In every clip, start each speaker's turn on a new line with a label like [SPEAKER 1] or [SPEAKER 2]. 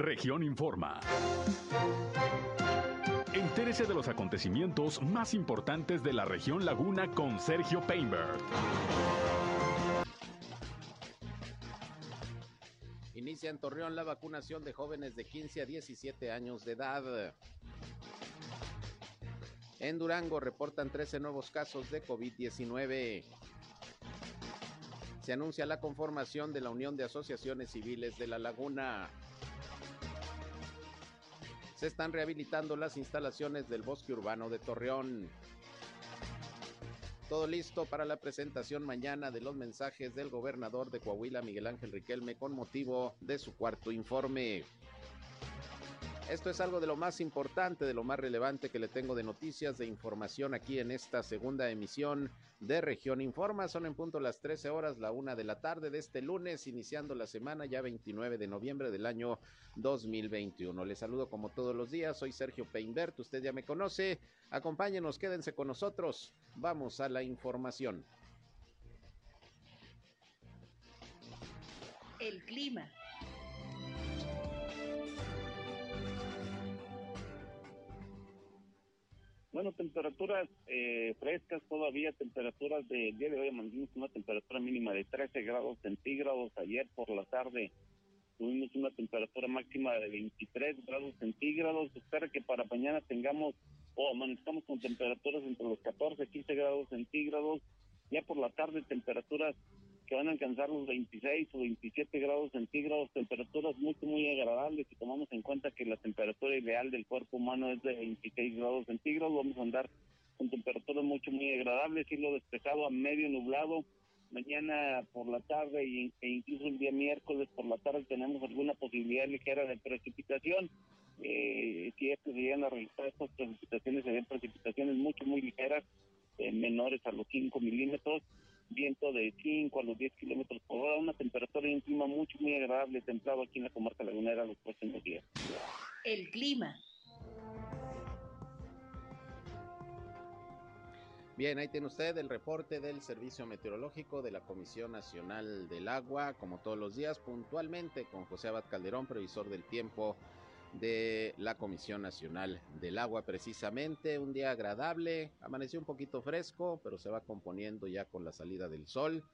[SPEAKER 1] Región Informa. Entérese de los acontecimientos más importantes de la región Laguna con Sergio Painberg.
[SPEAKER 2] Inicia en Torreón la vacunación de jóvenes de 15 a 17 años de edad. En Durango reportan 13 nuevos casos de COVID-19. Se anuncia la conformación de la Unión de Asociaciones Civiles de la Laguna. Se están rehabilitando las instalaciones del bosque urbano de Torreón. Todo listo para la presentación mañana de los mensajes del gobernador de Coahuila, Miguel Ángel Riquelme, con motivo de su cuarto informe. Esto es algo de lo más importante, de lo más relevante que le tengo de noticias, de información aquí en esta segunda emisión de Región Informa. Son en punto las 13 horas, la una de la tarde de este lunes, iniciando la semana ya 29 de noviembre del año 2021. Les saludo como todos los días, soy Sergio Peinbert, usted ya me conoce. Acompáñenos, quédense con nosotros. Vamos a la información.
[SPEAKER 3] El clima.
[SPEAKER 4] Bueno, temperaturas eh, frescas todavía, temperaturas del día de hoy amanecimos una temperatura mínima de 13 grados centígrados. Ayer por la tarde tuvimos una temperatura máxima de 23 grados centígrados. espera que para mañana tengamos o amanezcamos con temperaturas entre los 14 y 15 grados centígrados. Ya por la tarde temperaturas que van a alcanzar los 26 o 27 grados centígrados, temperaturas muy, muy agradables. Si tomamos en cuenta que la temperatura ideal del cuerpo humano es de 26 grados centígrados, vamos a andar con temperaturas mucho, muy agradables, cielo despejado a medio nublado. Mañana por la tarde e incluso el día miércoles por la tarde tenemos alguna posibilidad ligera de precipitación. Eh, si es que se llegan a realizar estas precipitaciones, serían precipitaciones mucho, muy ligeras, eh, menores a los 5 milímetros viento de 5 a los 10 kilómetros por hora, una temperatura y un clima mucho, muy agradable, templado aquí en la comarca lagunera los próximos días.
[SPEAKER 3] El clima.
[SPEAKER 2] Bien, ahí tiene usted el reporte del Servicio Meteorológico de la Comisión Nacional del Agua, como todos los días, puntualmente con José Abad Calderón, previsor del tiempo de la Comisión Nacional del Agua. Precisamente un día agradable, amaneció un poquito fresco, pero se va componiendo ya con la salida del sol.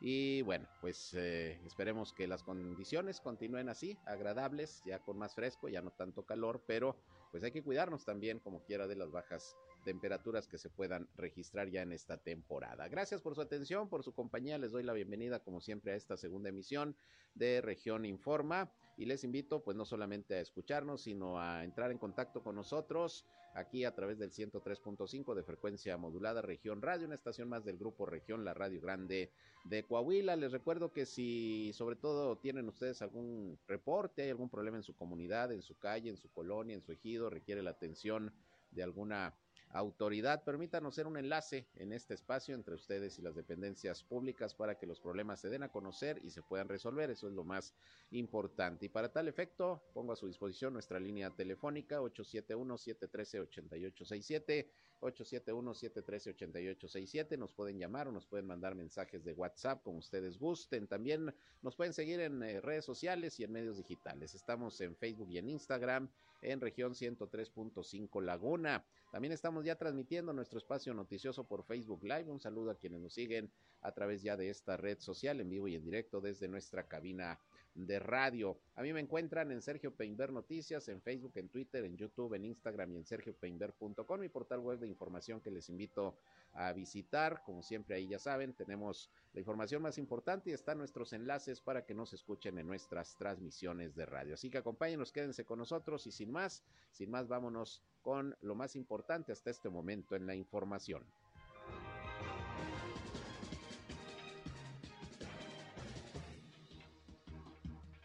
[SPEAKER 2] Y bueno, pues eh, esperemos que las condiciones continúen así, agradables, ya con más fresco, ya no tanto calor, pero pues hay que cuidarnos también como quiera de las bajas temperaturas que se puedan registrar ya en esta temporada. Gracias por su atención, por su compañía. Les doy la bienvenida como siempre a esta segunda emisión de Región Informa y les invito pues no solamente a escucharnos, sino a entrar en contacto con nosotros aquí a través del 103.5 de frecuencia modulada Región Radio, una estación más del grupo Región, la Radio Grande de Coahuila. Les recuerdo que si sobre todo tienen ustedes algún reporte, hay algún problema en su comunidad, en su calle, en su colonia, en su ejido, requiere la atención de alguna autoridad. Permítanos ser un enlace en este espacio entre ustedes y las dependencias públicas para que los problemas se den a conocer y se puedan resolver. Eso es lo más importante. Y para tal efecto, pongo a su disposición nuestra línea telefónica 871-713-8867. 871-713-8867. Nos pueden llamar o nos pueden mandar mensajes de WhatsApp como ustedes gusten. También nos pueden seguir en eh, redes sociales y en medios digitales. Estamos en Facebook y en Instagram en región 103.5 Laguna. También estamos ya transmitiendo nuestro espacio noticioso por Facebook Live. Un saludo a quienes nos siguen a través ya de esta red social en vivo y en directo desde nuestra cabina de radio. A mí me encuentran en Sergio Peinber Noticias, en Facebook, en Twitter, en YouTube, en Instagram y en sergiopeinber.com, mi portal web de información que les invito a visitar. Como siempre ahí ya saben, tenemos la información más importante y están nuestros enlaces para que nos escuchen en nuestras transmisiones de radio. Así que acompáñenos, quédense con nosotros y sin más, sin más vámonos con lo más importante hasta este momento en la información.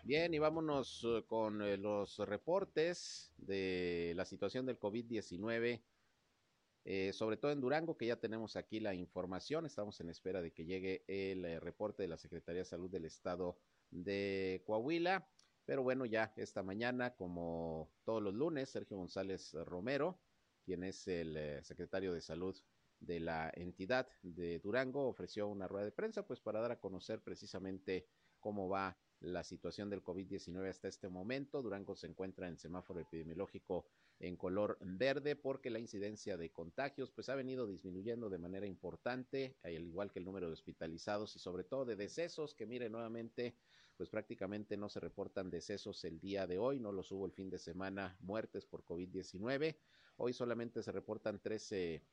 [SPEAKER 2] Bien, y vámonos eh, con eh, los reportes de la situación del COVID-19, eh, sobre todo en Durango, que ya tenemos aquí la información. Estamos en espera de que llegue el reporte de la Secretaría de Salud del Estado de Coahuila. Pero bueno, ya esta mañana, como todos los lunes, Sergio González Romero, quien es el secretario de Salud de la entidad de Durango, ofreció una rueda de prensa, pues para dar a conocer precisamente cómo va la situación del COVID-19 hasta este momento. Durango se encuentra en semáforo epidemiológico en color verde porque la incidencia de contagios pues ha venido disminuyendo de manera importante, al igual que el número de hospitalizados y sobre todo de decesos, que mire nuevamente pues prácticamente no se reportan decesos el día de hoy, no los hubo el fin de semana, muertes por COVID-19. Hoy solamente se reportan 13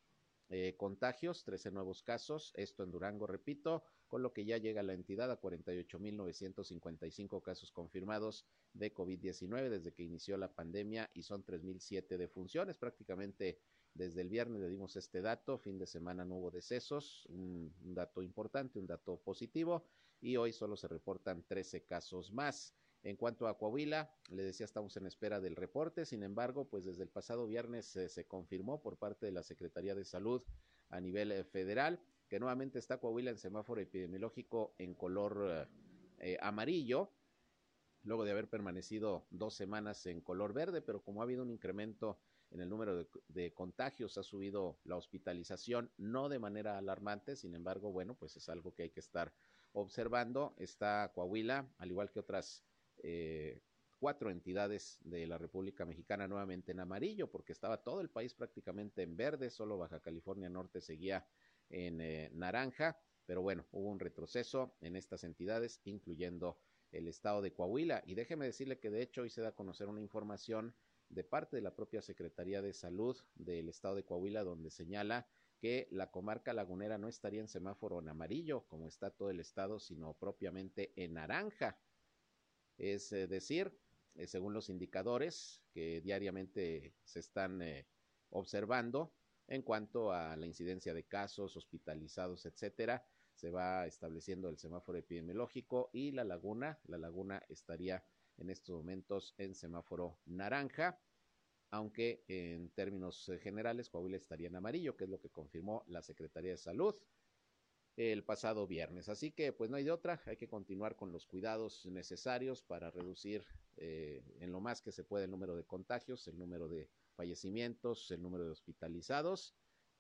[SPEAKER 2] eh, contagios, 13 nuevos casos, esto en Durango, repito, con lo que ya llega la entidad a 48.955 casos confirmados de COVID-19 desde que inició la pandemia y son 3.007 defunciones. Prácticamente desde el viernes le dimos este dato, fin de semana no hubo decesos, un, dato importante, un dato positivo, y hoy solo se reportan 13 casos más. En cuanto a Coahuila, le decía, estamos en espera del reporte, sin embargo, pues desde el pasado viernes se confirmó por parte de la Secretaría de Salud a nivel eh, federal que nuevamente está Coahuila en semáforo epidemiológico en color eh, amarillo, luego de haber permanecido dos semanas en color verde, pero como ha habido un incremento en el número de, contagios, ha subido la hospitalización, no de manera alarmante, sin embargo, bueno, pues es algo que hay que estar observando. Está Coahuila, al igual que otras eh, cuatro entidades de la República Mexicana nuevamente en amarillo, porque estaba todo el país prácticamente en verde, solo Baja California Norte seguía en eh, naranja, pero bueno, hubo un retroceso en estas entidades, incluyendo el estado de Coahuila. Y déjeme decirle que de hecho hoy se da a conocer una información de parte de la propia Secretaría de Salud del estado de Coahuila, donde señala que la comarca lagunera no estaría en semáforo en amarillo, como está todo el estado, sino propiamente en naranja. Es eh, decir, eh, según los indicadores que diariamente se están observando en cuanto a la incidencia de casos hospitalizados, etcétera, se va estableciendo el semáforo epidemiológico y la laguna, la laguna estaría en estos momentos en semáforo naranja, aunque en términos generales Coahuila estaría en amarillo, que es lo que confirmó la Secretaría de Salud el pasado viernes. Así que pues no hay de otra, hay que continuar con los cuidados necesarios para reducir eh, en lo más que se puede el número de contagios, el número de fallecimientos, el número de hospitalizados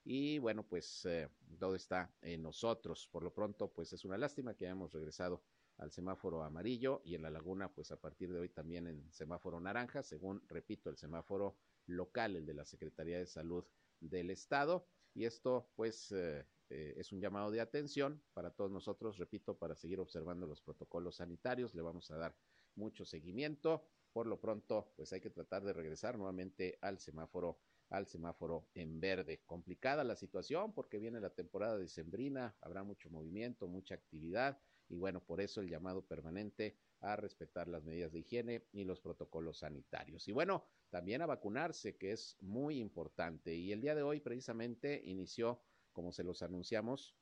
[SPEAKER 2] y bueno pues eh, todo está en nosotros. Por lo pronto pues es una lástima que hayamos regresado al semáforo amarillo y en la laguna pues a partir de hoy también en semáforo naranja, según repito el semáforo local, el de la Secretaría de Salud del Estado y esto pues eh, eh, es un llamado de atención para todos nosotros, repito, para seguir observando los protocolos sanitarios. Le vamos a dar mucho seguimiento. Por lo pronto, pues hay que tratar de regresar nuevamente al semáforo al semáforo en verde. Complicada la situación porque viene la temporada de sembrina, habrá mucho movimiento, mucha actividad y bueno, por eso el llamado permanente a respetar las medidas de higiene y los protocolos sanitarios. Y bueno, también a vacunarse, que es muy importante. Y el día de hoy precisamente inició como se los anunciamos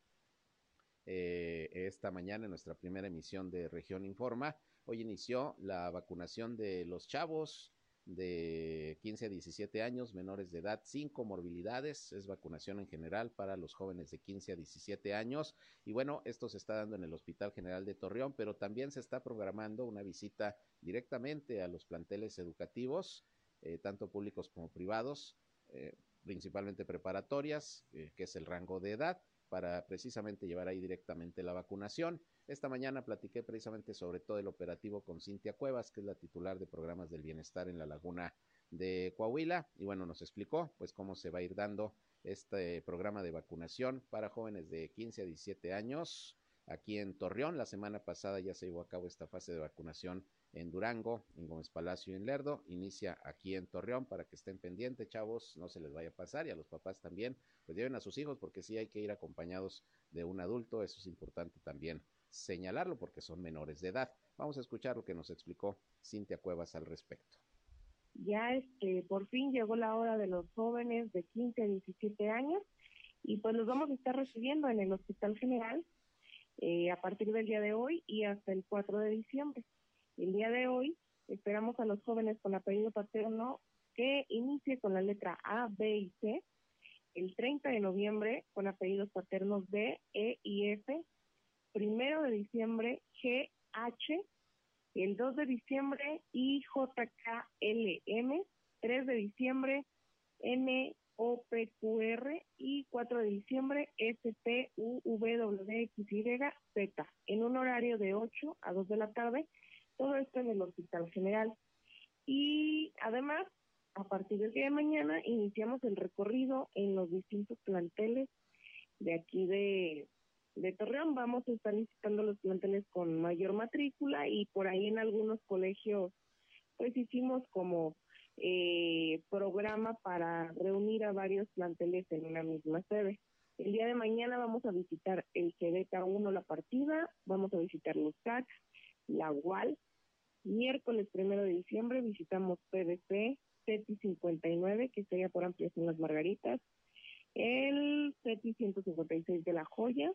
[SPEAKER 2] eh, esta mañana en nuestra primera emisión de Región Informa. Hoy inició la vacunación de los chavos de 15 a 17 años, menores de edad, sin comorbilidades. Es vacunación en general para los jóvenes de 15 a 17 años. Y bueno, esto se está dando en el Hospital General de Torreón, pero también se está programando una visita directamente a los planteles educativos, eh, tanto públicos como privados. Eh, principalmente preparatorias, eh, que es el rango de edad, para precisamente llevar ahí directamente la vacunación. Esta mañana platiqué precisamente sobre todo el operativo con Cintia Cuevas, que es la titular de programas del bienestar en la laguna de Coahuila, y bueno, nos explicó pues cómo se va a ir dando este programa de vacunación para jóvenes de 15 a 17 años aquí en Torreón. La semana pasada ya se llevó a cabo esta fase de vacunación en Durango, en Gómez Palacio y en Lerdo. Inicia aquí en Torreón para que estén pendientes, chavos, no se les vaya a pasar y a los papás también, pues lleven a sus hijos porque sí hay que ir acompañados de un adulto, eso es importante también señalarlo porque son menores de edad. Vamos a escuchar lo que nos explicó Cintia Cuevas al respecto.
[SPEAKER 5] Ya este, por fin llegó la hora de los jóvenes de 15 a 17 años y pues los vamos a estar recibiendo en el Hospital General eh, a partir del día de hoy y hasta el 4 de diciembre. El día de hoy esperamos a los jóvenes con apellido paterno que inicie con la letra A, B y C. El 30 de noviembre con apellidos paternos B, E y F. Primero de diciembre G, H. El 2 de diciembre I, J, K, L, M. 3 de diciembre N, O, P, Q, R. Y 4 de diciembre S, T, U, V, W, X, Y, Z. En un horario de 8 a 2 de la tarde
[SPEAKER 6] Todo esto en el Hospital General. Y además, a partir del día de mañana, iniciamos el recorrido en los distintos planteles de aquí de, Torreón. Vamos a estar visitando los planteles con mayor matrícula y por ahí en algunos colegios, pues hicimos como eh, programa para reunir a varios planteles en una misma sede. El día de mañana vamos a visitar el CDK 1 La Partida, vamos a visitar los CAC, la UAL. Miércoles primero de diciembre visitamos PDC, CETI 59, que sería por ampliación Las Margaritas, el CETI 156 de La Joya.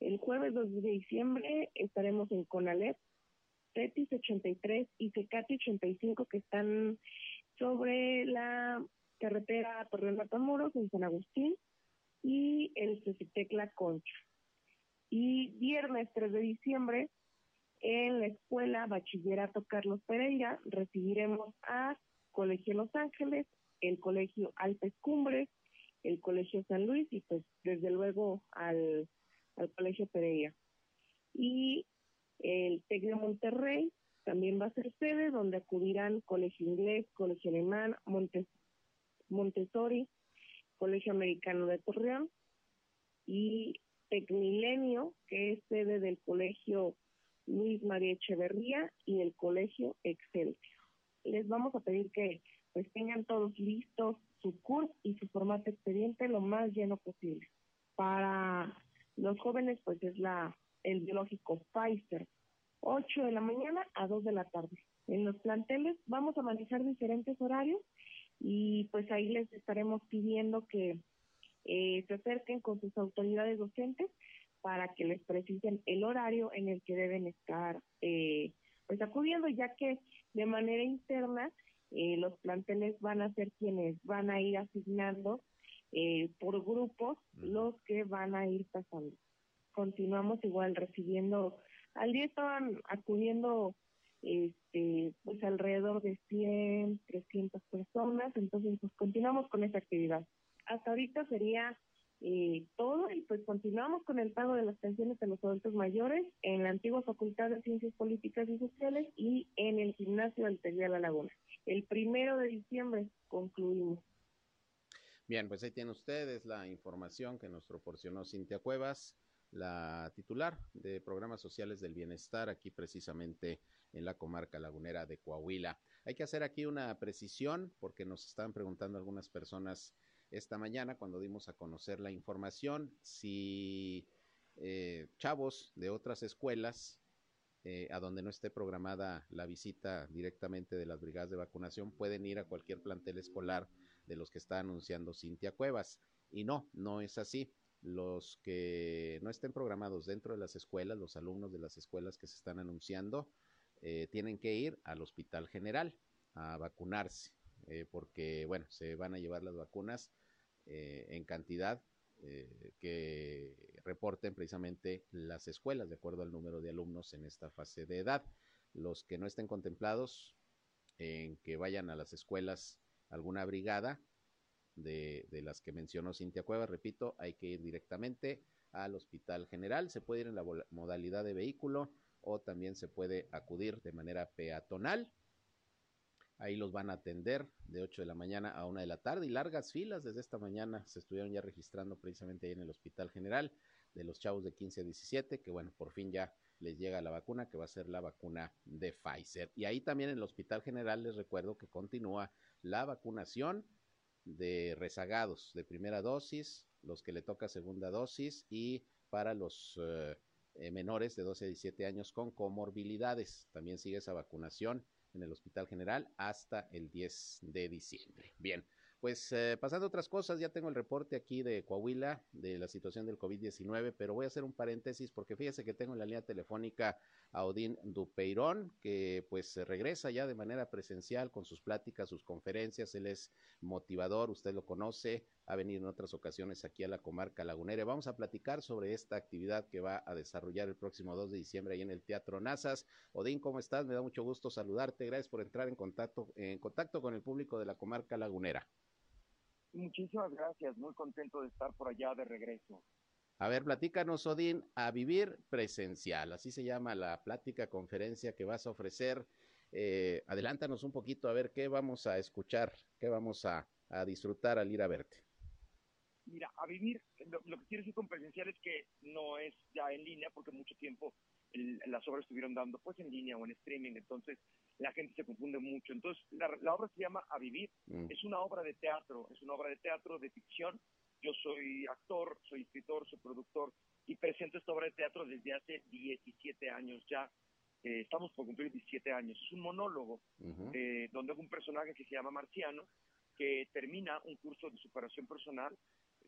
[SPEAKER 6] El jueves 2 de diciembre estaremos en CONALEP, CETIS 83 y CECATI 85 que están sobre la carretera Torreón Matamoros en San Agustín y el Cecitecla Concha. Y viernes 3 de diciembre, en la escuela Bachillerato Carlos Pereira, recibiremos a Colegio Los Ángeles, el Colegio Alpes Cumbres, el Colegio San Luis y pues desde luego al, al Colegio Pereira. Y el TEC Monterrey también va a ser sede, donde acudirán Colegio Inglés, Colegio Alemán, Montes Montessori, Colegio Americano de Torreón y Tecmilenio, que es sede del Colegio Luis María Echeverría y el Colegio Excelsior. Les vamos a pedir que pues tengan todos listos su curso y su formato expediente lo más lleno posible. Para los jóvenes pues es la el biológico Pfizer, 8 de la mañana a 2 de la tarde. En los planteles vamos a manejar diferentes horarios y pues ahí les estaremos pidiendo que eh, se acerquen con sus autoridades docentes para que les precisen el horario en el que deben estar eh, pues acudiendo, ya que de manera interna eh, los planteles van a ser quienes van a ir asignando eh, por grupos los que van a ir pasando. Continuamos igual recibiendo, al día estaban acudiendo este, pues alrededor de 100, 300 personas, entonces pues continuamos con esa actividad. Hasta ahorita sería eh, todo y pues continuamos con el pago de las pensiones de los adultos mayores en la antigua Facultad de Ciencias Políticas y Sociales y en el gimnasio del de La Laguna. El primero de diciembre concluimos.
[SPEAKER 2] Bien, pues ahí tienen ustedes la información que nos proporcionó Cintia Cuevas la titular de programas sociales del bienestar aquí precisamente en la comarca lagunera de Coahuila. Hay que hacer aquí una precisión porque nos están preguntando algunas personas esta mañana cuando dimos a conocer la información si eh, chavos de otras escuelas eh, a donde no esté programada la visita directamente de las brigadas de vacunación pueden ir a cualquier plantel escolar de los que está anunciando Cintia Cuevas. Y no, no es así los que no estén programados dentro de las escuelas, los alumnos de las escuelas que se están anunciando, eh, tienen que ir al hospital general a vacunarse, eh, porque, bueno, se van a llevar las vacunas eh, en cantidad que reporten precisamente las escuelas, de acuerdo al número de alumnos en esta fase de edad. Los que no estén contemplados en que vayan a las escuelas alguna brigada, de, de, las que mencionó Cintia Cueva, repito, hay que ir directamente al Hospital General, se puede ir en la modalidad de vehículo o también se puede acudir de manera peatonal. Ahí los van a atender de 8 de la mañana a 1 de la tarde y largas filas desde esta mañana se estuvieron ya registrando precisamente ahí en el Hospital General de los chavos de 15 a 17, que bueno, por fin ya les llega la vacuna, que va a ser la vacuna de Pfizer. Y ahí también en el Hospital General les recuerdo que continúa la vacunación de rezagados de primera dosis, los que le toca segunda dosis y para los eh, eh, menores de 12 a 17 años con comorbilidades. También sigue esa vacunación en el Hospital General hasta el 10 de diciembre. Bien, pues eh, pasando a otras cosas, ya tengo el reporte aquí de Coahuila de la situación del COVID-19, pero voy a hacer un paréntesis porque fíjese que tengo en la línea telefónica a Odín Dupeirón, que pues regresa ya de manera presencial con sus pláticas, sus conferencias, él es motivador, usted lo conoce, ha venido en otras ocasiones aquí a la comarca lagunera. Vamos a platicar sobre esta actividad que va a desarrollar el próximo 2 de diciembre ahí en el Teatro Nazas. Odín, ¿cómo estás? Me da mucho gusto saludarte, gracias por entrar en contacto, en contacto con el público de la comarca lagunera.
[SPEAKER 7] Muchísimas gracias, muy contento de estar por allá de regreso.
[SPEAKER 2] A ver, platícanos, Odín, a vivir presencial. Así se llama la plática, conferencia que vas a ofrecer. Eh, adelántanos un poquito a ver qué vamos a escuchar, qué vamos a, a disfrutar al ir a verte.
[SPEAKER 7] Mira, a vivir, lo, lo, que quiero decir con presencial es que no es ya en línea, porque mucho tiempo el, las obras estuvieron dando pues en línea o en streaming, entonces la gente se confunde mucho. Entonces, la, la obra se llama A Vivir, mm. es una obra de teatro, es una obra de teatro de ficción. Yo soy actor, soy escritor, soy productor y presento esta obra de teatro desde hace 17 años ya. Eh, estamos por cumplir 17 años. Es un monólogo uh -huh. eh, donde hay un personaje que se llama Marciano, que termina un curso de superación personal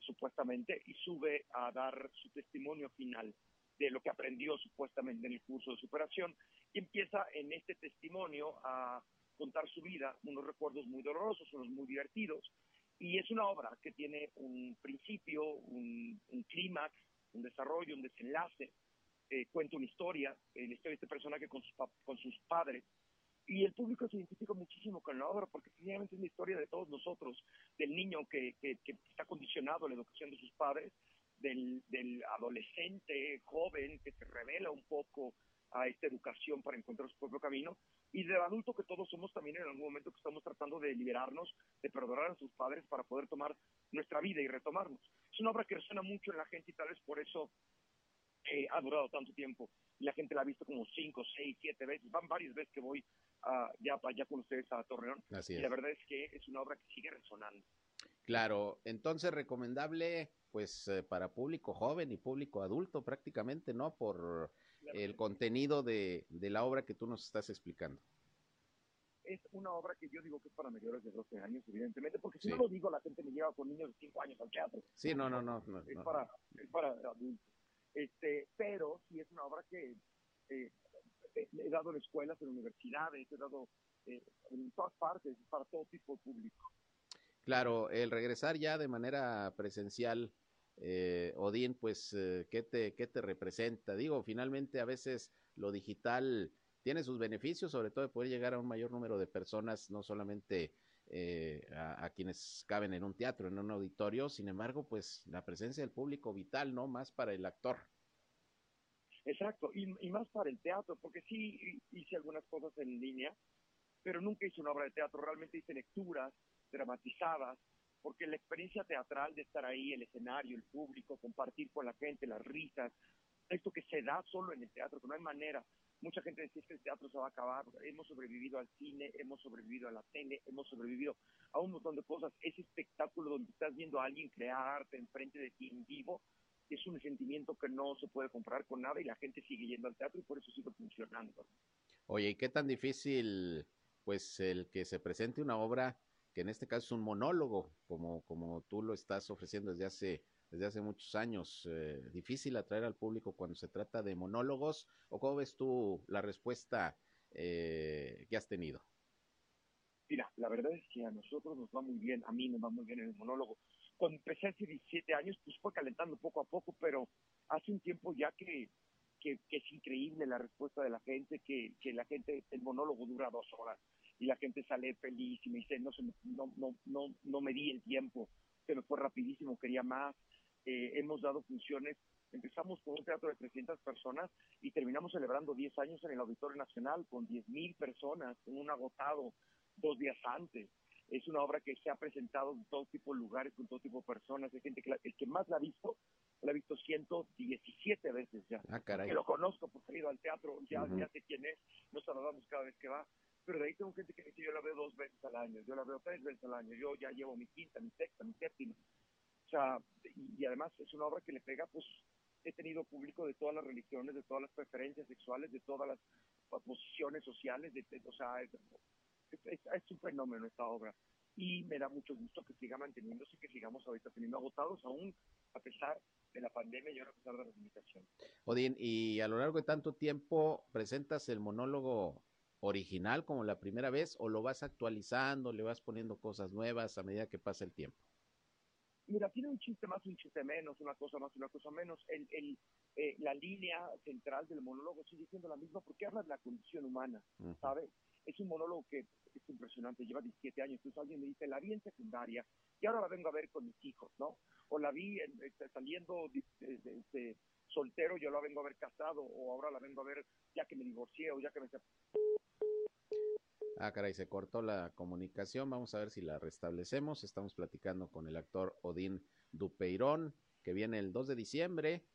[SPEAKER 7] supuestamente, y sube a dar su testimonio final de lo que aprendió supuestamente en el curso de superación, y empieza en este testimonio a contar su vida, unos recuerdos muy dolorosos, unos muy divertidos, y es una obra que tiene un principio, un, un clímax, un desarrollo, un desenlace, eh, cuenta una historia, eh, la historia de este personaje con sus, con sus padres, y el público se identifica muchísimo con la obra porque finalmente es una historia de todos nosotros, del niño que, que, que está condicionado a la educación de sus padres, del, del, adolescente joven que se revela un poco a esta educación para encontrar su propio camino, y del adulto que todos somos también en algún momento que estamos tratando de liberarnos, de perdonar a sus padres para poder tomar nuestra vida y retomarnos. Es una obra que resuena mucho en la gente y tal vez por eso eh, ha durado tanto tiempo. La gente la ha visto como cinco, seis, siete veces. Van varias veces que voy uh, ya para allá con ustedes a Torreón.
[SPEAKER 2] Así
[SPEAKER 7] y
[SPEAKER 2] es.
[SPEAKER 7] la verdad es que es una obra que sigue resonando.
[SPEAKER 2] Claro, entonces recomendable pues eh, para público joven y público adulto prácticamente, ¿no? Por. El contenido de, de la obra que tú nos estás explicando
[SPEAKER 7] es una obra que yo digo que es para mayores de 12 años, evidentemente, porque si sí. no lo digo, la gente me lleva con niños de 5 años al teatro.
[SPEAKER 2] Sí, no, no, no. no
[SPEAKER 7] es,
[SPEAKER 2] no.
[SPEAKER 7] Para, es para adultos. Este, pero sí es una obra que eh, he dado en escuelas, en universidades, he dado eh, en todas partes, para todo tipo de público.
[SPEAKER 2] Claro, el regresar ya de manera presencial, eh, Odín, pues, eh, ¿qué, te, ¿qué te representa? Digo, finalmente a veces lo digital tiene sus beneficios, sobre todo de poder llegar a un mayor número de personas, no solamente eh, a, quienes caben en un teatro, en un auditorio, sin embargo, pues la presencia del público vital, ¿no? Más para el actor.
[SPEAKER 7] Exacto, y más para el teatro, porque sí hice algunas cosas en línea, pero nunca hice una obra de teatro, realmente hice lecturas dramatizadas, porque la experiencia teatral de estar ahí, el escenario, el público, compartir con la gente, las risas, esto que se da solo en el teatro, que no hay manera. Mucha gente decía que el teatro se va a acabar. Hemos sobrevivido al cine, hemos sobrevivido a la tele, hemos sobrevivido a un montón de cosas. Ese espectáculo donde estás viendo a alguien crear arte enfrente de ti en vivo es un sentimiento que no se puede comprar con nada y la gente sigue yendo al teatro y por eso sigue funcionando.
[SPEAKER 2] Oye, ¿y qué tan difícil, pues, el que se presente una obra que en este caso es un monólogo, como, como tú lo estás ofreciendo desde hace desde hace muchos años. Eh, difícil atraer al público cuando se trata de monólogos, o cómo ves tú la respuesta eh, que has tenido?
[SPEAKER 7] Mira, la verdad es que a nosotros nos va muy bien, a mí me va muy bien en el monólogo. Cuando empecé hace 17 años, pues fue calentando poco a poco, pero hace un tiempo ya que, que, que es increíble la respuesta de la gente, que, que la gente, el monólogo dura dos horas y la gente sale feliz y me dice, no, no, no, no, no me di el tiempo, se me fue rapidísimo, quería más. Eh, hemos dado funciones, empezamos con un teatro de 300 personas y terminamos celebrando 10 años en el Auditorio Nacional con 10 mil personas, con un agotado dos días antes. Es una obra que se ha presentado en todo tipo de lugares, con todo tipo de personas. Hay gente que la, el que más la ha visto, la ha visto 117 veces ya.
[SPEAKER 2] Ah, caray.
[SPEAKER 7] Que lo conozco porque he ido al teatro, ya, uh -huh. ya sé quién es, nos saludamos cada vez que va pero de ahí tengo gente que dice yo la veo dos veces al año, yo la veo tres veces al año, yo ya llevo mi quinta, mi sexta, mi séptima. O sea, y, y además es una obra que le pega, pues he tenido público de todas las religiones, de todas las preferencias sexuales, de todas las posiciones sociales, de, de, o sea, es, es, es, un fenómeno esta obra. Y me da mucho gusto que siga manteniéndose, que sigamos ahorita teniendo agotados, aún a pesar de la pandemia y ahora a pesar de las limitaciones.
[SPEAKER 2] Odín, y a lo largo de tanto tiempo presentas el monólogo original como la primera vez o lo vas actualizando, le vas poniendo cosas nuevas a medida que pasa el tiempo?
[SPEAKER 7] Mira, tiene un chiste más, un chiste menos, una cosa más, una cosa menos. El, el, eh, la línea central del monólogo sigue siendo la misma porque habla de la condición humana, uh -huh. ¿sabes? es un monólogo que es impresionante, lleva 17 años, entonces alguien me dice, la vi en secundaria y ahora la vengo a ver con mis hijos, ¿no? O la vi este, saliendo de, soltero, yo la vengo a ver casado, o ahora la vengo a ver ya que me divorcié o ya que me...
[SPEAKER 2] Ah, caray, se cortó la comunicación. Vamos a ver si la restablecemos. Estamos platicando con el actor Odín Dupeirón, que viene el 2 de diciembre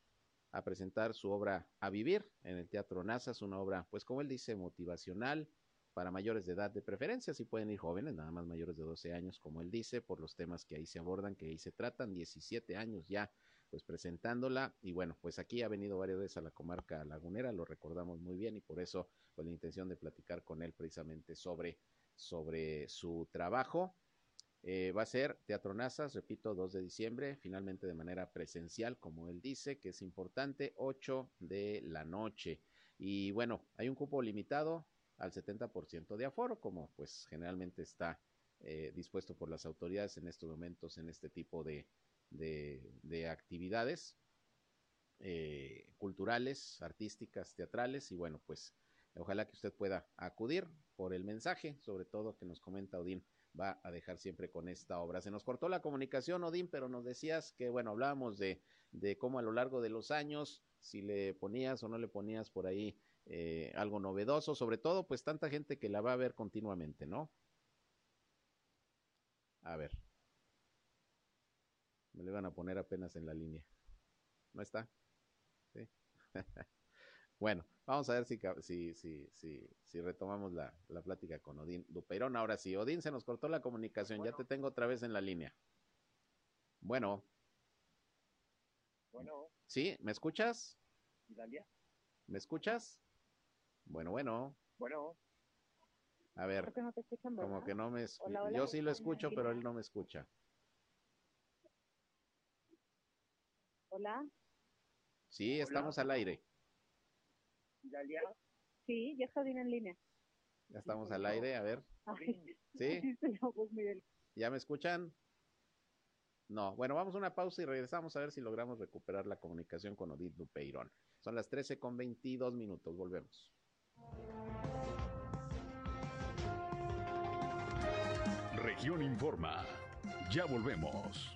[SPEAKER 2] a presentar su obra A Vivir en el Teatro Nazas, una obra, pues como él dice, motivacional para mayores de edad de preferencia, si pueden ir jóvenes, nada más mayores de 12 años, como él dice, por los temas que ahí se abordan, que ahí se tratan, 17 años ya pues presentándola y bueno, pues aquí ha venido varias veces a la comarca lagunera, lo recordamos muy bien y por eso con la intención de platicar con él precisamente sobre, sobre su trabajo. Eh, va a ser Teatro Nazas, repito, 2 de diciembre, finalmente de manera presencial, como él dice, que es importante, 8 de la noche. Y bueno, hay un cupo limitado al 70% de aforo, como pues generalmente está eh, dispuesto por las autoridades en estos momentos en este tipo de, de, actividades eh, culturales, artísticas, teatrales y bueno, pues ojalá que usted pueda acudir por el mensaje, sobre todo que nos comenta Odín va a dejar siempre con esta obra. Se nos cortó la comunicación, Odín, pero nos decías que, bueno, hablábamos de, de cómo a lo largo de los años, si le ponías o no le ponías por ahí eh, algo novedoso, sobre todo, pues tanta gente que la va a ver continuamente, ¿no? A ver. Me lo iban a poner apenas en la línea. ¿No está? Sí. Bueno, vamos a ver si, si, si, si, si retomamos la, la, plática con Odín Dupeirón. Ahora sí, Odín, se nos cortó la comunicación, ya te tengo otra vez en la línea. Bueno.
[SPEAKER 7] Bueno.
[SPEAKER 2] ¿Sí? ¿Me escuchas?
[SPEAKER 7] Dalia.
[SPEAKER 2] ¿Me escuchas? Bueno, bueno.
[SPEAKER 7] Bueno.
[SPEAKER 2] A ver,
[SPEAKER 5] no te escuchan,
[SPEAKER 2] como que no me escucha. Yo sí lo escucho, pero él no me escucha.
[SPEAKER 5] Hola.
[SPEAKER 2] Sí, estamos al aire.
[SPEAKER 7] Dalia.
[SPEAKER 5] Sí, ya está bien en línea.
[SPEAKER 2] Ya estamos al aire, a ver. ¿Sí? ¿Ya me escuchan? No. Bueno, vamos a una pausa y regresamos a ver si logramos recuperar la comunicación con Odit Dupeirón. Son las 13 con 22 minutos. Volvemos.
[SPEAKER 1] Región Informa. Ya volvemos.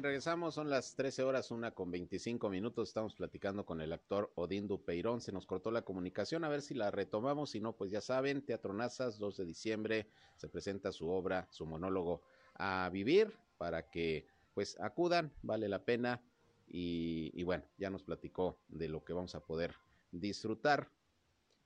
[SPEAKER 2] Regresamos, son las 13 horas, una con 25 minutos, estamos platicando con el actor Odín Dupeirón, se nos cortó la comunicación, a ver si la retomamos, si no, pues ya saben, Teatro Nazas, 2 de diciembre, se presenta su obra, su monólogo a vivir, para que pues acudan, vale la pena, y, y bueno, ya nos platicó de lo que vamos a poder disfrutar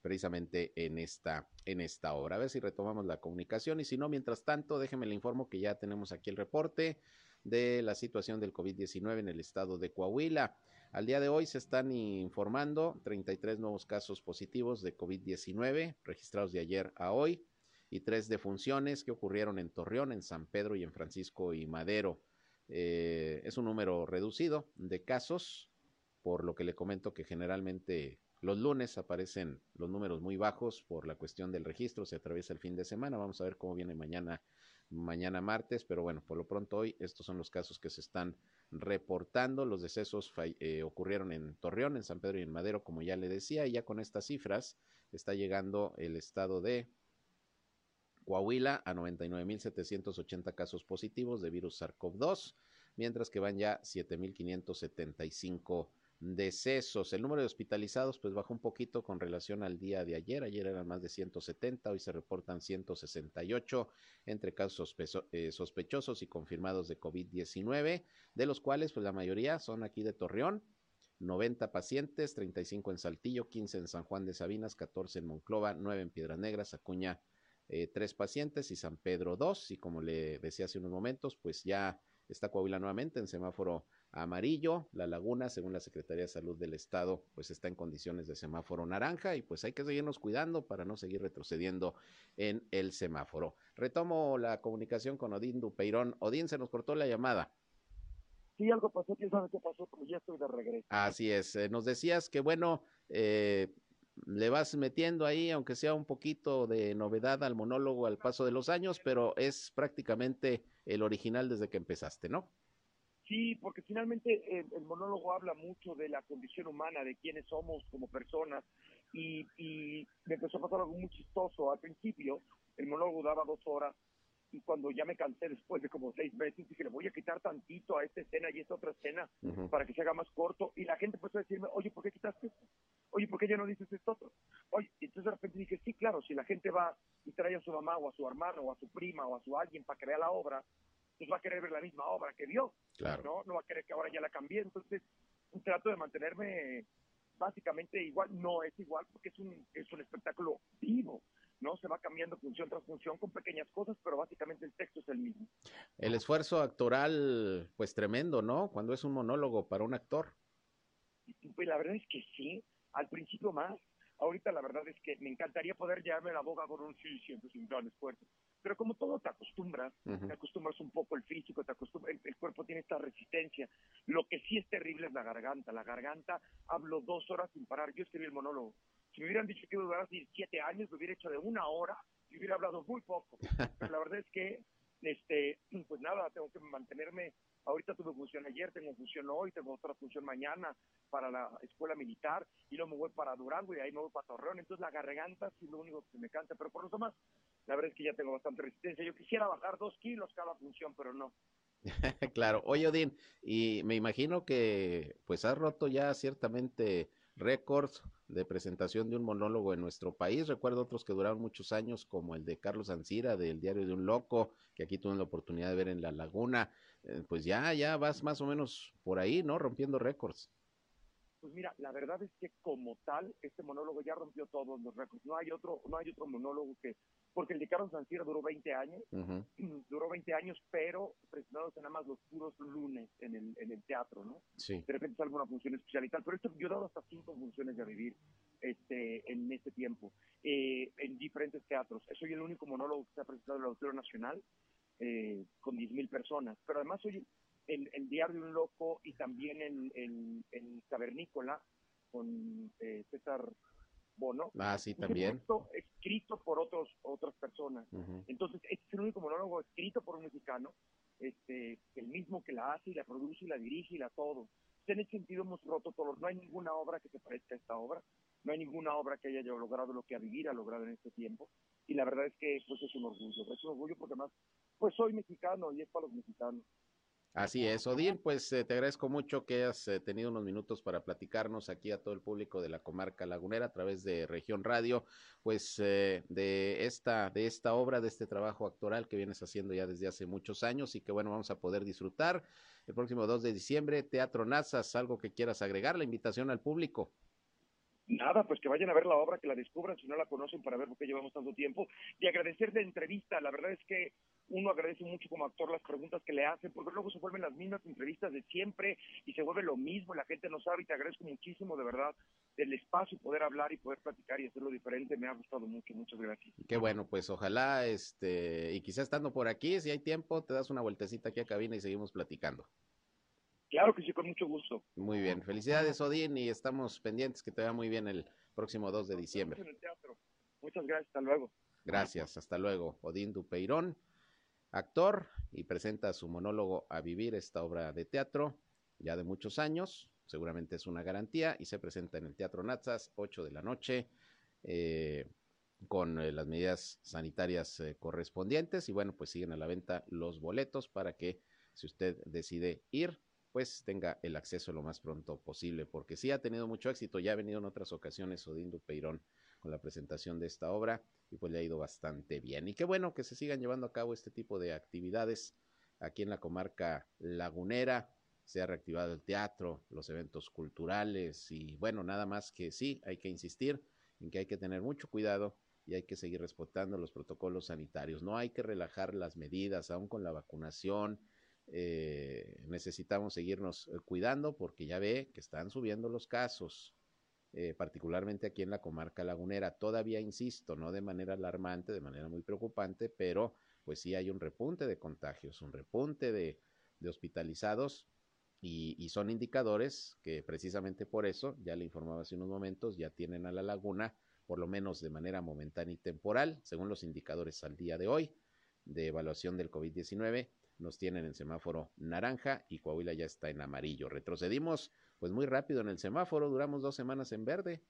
[SPEAKER 2] precisamente en esta, en esta obra. A ver si retomamos la comunicación y si no, mientras tanto, déjenme le informo que ya tenemos aquí el reporte de la situación del COVID-19 en el estado de Coahuila. Al día de hoy se están informando 33 nuevos casos positivos de COVID-19 registrados de ayer a hoy y tres defunciones que ocurrieron en Torreón, en San Pedro y en Francisco y Madero. Eh, es un número reducido de casos, por lo que le comento que generalmente los lunes aparecen los números muy bajos por la cuestión del registro, se atraviesa el fin de semana, vamos a ver cómo viene mañana mañana martes, pero bueno, por lo pronto hoy estos son los casos que se están reportando. Los decesos eh, ocurrieron en Torreón, en San Pedro y en Madero, como ya le decía, y ya con estas cifras está llegando el estado de Coahuila a 99.780 casos positivos de virus SARS-CoV-2, mientras que van ya 7.575 decesos. El número de hospitalizados pues bajó un poquito con relación al día de ayer. Ayer eran más de 170, hoy se reportan 168 entre casos eh, sospechosos y confirmados de COVID-19, de los cuales pues la mayoría son aquí de Torreón. 90 pacientes, 35 en Saltillo, 15 en San Juan de Sabinas, 14 en Monclova, 9 en Piedras Negras, Acuña, eh, 3 pacientes y San Pedro 2. Y como le decía hace unos momentos, pues ya está Coahuila nuevamente en semáforo amarillo. La laguna, según la Secretaría de Salud del Estado, pues está en condiciones de semáforo naranja y pues hay que seguirnos cuidando para no seguir retrocediendo en el semáforo. Retomo la comunicación con Odín Dupeirón. Odín, se nos cortó la llamada.
[SPEAKER 7] sí, algo pasó, quién sabe qué pasó, pero ya estoy de regreso.
[SPEAKER 2] Así es, eh, nos decías que bueno, eh, le vas metiendo ahí, aunque sea un poquito de novedad al monólogo al paso de los años, pero es prácticamente el original desde que empezaste, ¿no?
[SPEAKER 7] Sí, porque finalmente el, el monólogo habla mucho de la condición humana, de quiénes somos como personas, y, y me empezó a pasar algo muy chistoso. Al principio, el monólogo daba dos horas, y cuando ya me cansé después de como seis meses, dije, le voy a quitar tantito a esta escena y esta otra escena para que se haga más corto. Y la gente empezó a decirme, oye, ¿por qué quitaste esto? Oye, ¿por qué ya no dices esto otro? Oye, y entonces de repente dije, sí, claro, si la gente va y trae a su mamá o a su hermano o a su prima o a su alguien para que vea la obra, pues va a querer ver la misma obra que vio,
[SPEAKER 2] Claro.
[SPEAKER 7] ¿no? No va a querer que ahora ya la cambié. Entonces, trato de mantenerme básicamente igual. No es igual porque es un, es un espectáculo vivo, ¿no? Se va cambiando función tras función con pequeñas cosas, pero básicamente el texto es el mismo.
[SPEAKER 2] El esfuerzo actoral, pues tremendo, ¿no? Cuando es un monólogo para un actor.
[SPEAKER 7] Pues la verdad es que sí, al principio más. Ahorita la verdad es que me encantaría poder llevarme la boca con un sí, siempre es un gran esfuerzo. Pero como todo te acostumbras, te acostumbras un poco el físico, te acostumbras, el, el cuerpo tiene esta resistencia. Lo que sí es terrible es la garganta. La garganta, hablo dos horas sin parar. Yo escribí el monólogo. Si me hubieran dicho que iba a durar siete años, lo hubiera hecho de una hora y hubiera hablado muy poco. Pero la verdad es que, este, pues nada, tengo que mantenerme. Ahorita tuve función ayer, tengo función hoy, tengo otra función mañana para la escuela militar y luego me voy para Durango y ahí me voy para Torreón. Entonces la garganta sí es lo único que me canta, pero por lo demás, la verdad es que ya tengo bastante resistencia. Yo quisiera bajar dos kilos cada función, pero no.
[SPEAKER 2] claro. Oye, Odín, y me imagino que pues has roto ya ciertamente récords de presentación de un monólogo en nuestro país. Recuerdo otros que duraron muchos años, como el de Carlos Ancira, del Diario de un Loco, que aquí tuve la oportunidad de ver en La Laguna. Eh, pues ya, ya vas más o menos por ahí, ¿no? Rompiendo récords.
[SPEAKER 7] Pues mira, la verdad es que como tal, este monólogo ya rompió todos los récords. No hay otro, no hay otro monólogo que, porque el de Carlos Sancira duró 20 años, duró 20 años, pero presentados nada más los puros lunes en el, en el teatro, ¿no?
[SPEAKER 2] Sí.
[SPEAKER 7] De repente salga una función especial y tal, pero esto yo he dado hasta cinco funciones de vivir este, en este tiempo, eh, en diferentes teatros. Soy el único monólogo que se ha presentado en el Auditorio Nacional eh, con 10.000 personas, pero además soy el, el Diario de un Loco y también en, en, en Cavernícola con eh, César Bono.
[SPEAKER 2] Ah, sí, también.
[SPEAKER 7] escrito por otros otras personas. Entonces, este es el único monólogo escrito por un mexicano, este, el mismo que la hace y la produce y la dirige y la todo. En ese sentido hemos roto todos. No hay ninguna obra que se parezca a esta obra. No hay ninguna obra que haya logrado lo que a vivir ha logrado en este tiempo. Y la verdad es que pues es un orgullo. Es un orgullo porque además, pues soy mexicano y es para los mexicanos.
[SPEAKER 2] Así es, Odín, pues eh, te agradezco mucho que hayas eh, tenido unos minutos para platicarnos aquí a todo el público de la comarca lagunera a través de Región Radio, pues eh, de esta, de esta obra, de este trabajo actoral que vienes haciendo ya desde hace muchos años y que bueno, vamos a poder disfrutar el próximo 2 de diciembre, Teatro Nazas, algo que quieras agregar, la invitación al público.
[SPEAKER 7] Nada, pues que vayan a ver la obra, que la descubran si no la conocen para ver por qué llevamos tanto tiempo. Y agradecer la entrevista. La verdad es que uno agradece mucho como actor las preguntas que le hacen, porque luego se vuelven las mismas entrevistas de siempre y se vuelve lo mismo la gente no sabe. Y te agradezco muchísimo, de verdad, el espacio, poder hablar y poder platicar y hacerlo diferente. Me ha gustado mucho. Muchas gracias.
[SPEAKER 2] Qué bueno, pues ojalá, este, y quizás estando por aquí, si hay tiempo, te das una vueltecita aquí a cabina y seguimos platicando.
[SPEAKER 7] Claro que sí, con mucho gusto.
[SPEAKER 2] Muy bien, felicidades Odín y estamos pendientes que te vaya muy bien el próximo 2 de diciembre.
[SPEAKER 7] En el teatro. Muchas gracias. Hasta luego.
[SPEAKER 2] Gracias, hasta luego. Odín Dupeirón, actor, y presenta su monólogo A Vivir, esta obra de teatro, ya de muchos años, seguramente es una garantía, y se presenta en el Teatro Nazas, 8 de la noche, eh, con eh, las medidas sanitarias eh, correspondientes, y bueno, pues siguen a la venta los boletos para que si usted decide ir, pues tenga el acceso lo más pronto posible, porque sí ha tenido mucho éxito, ya ha venido en otras ocasiones Odín Dupeirón con la presentación de esta obra y pues le ha ido bastante bien. Y qué bueno que se sigan llevando a cabo este tipo de actividades aquí en la comarca lagunera. Se ha reactivado el teatro, los eventos culturales y bueno, nada más que sí, hay que insistir en que hay que tener mucho cuidado y hay que seguir respetando los protocolos sanitarios. No hay que relajar las medidas, aún con la vacunación. Eh, necesitamos seguirnos eh, cuidando porque ya ve que están subiendo los casos eh, particularmente aquí en la comarca lagunera. Todavía, insisto, no de manera alarmante, de manera muy preocupante, pero pues sí hay un repunte de contagios, un repunte de, hospitalizados y, son indicadores que precisamente por eso, ya le informaba hace unos momentos, ya tienen a la laguna, por lo menos de manera momentánea y temporal, según los indicadores al día de hoy de evaluación del COVID-19, nos tienen en semáforo naranja y Coahuila ya está en amarillo. Retrocedimos pues muy rápido en el semáforo, duramos dos semanas en verde,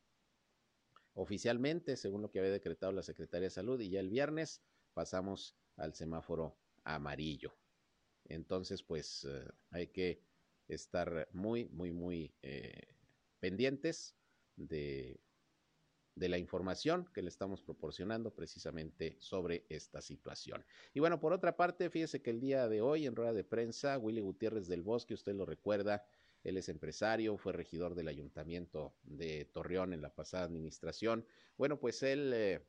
[SPEAKER 2] oficialmente, según lo que había decretado la Secretaría de Salud, y ya el viernes pasamos al semáforo amarillo. Entonces, pues eh, hay que estar muy, muy, muy eh, pendientes de, de la información que le estamos proporcionando precisamente sobre esta situación. Y bueno, por otra parte, fíjese que el día de hoy en rueda de prensa, Willy Gutiérrez del Bosque, usted lo recuerda, él es empresario, fue regidor del ayuntamiento de Torreón en la pasada administración. Bueno, pues él eh,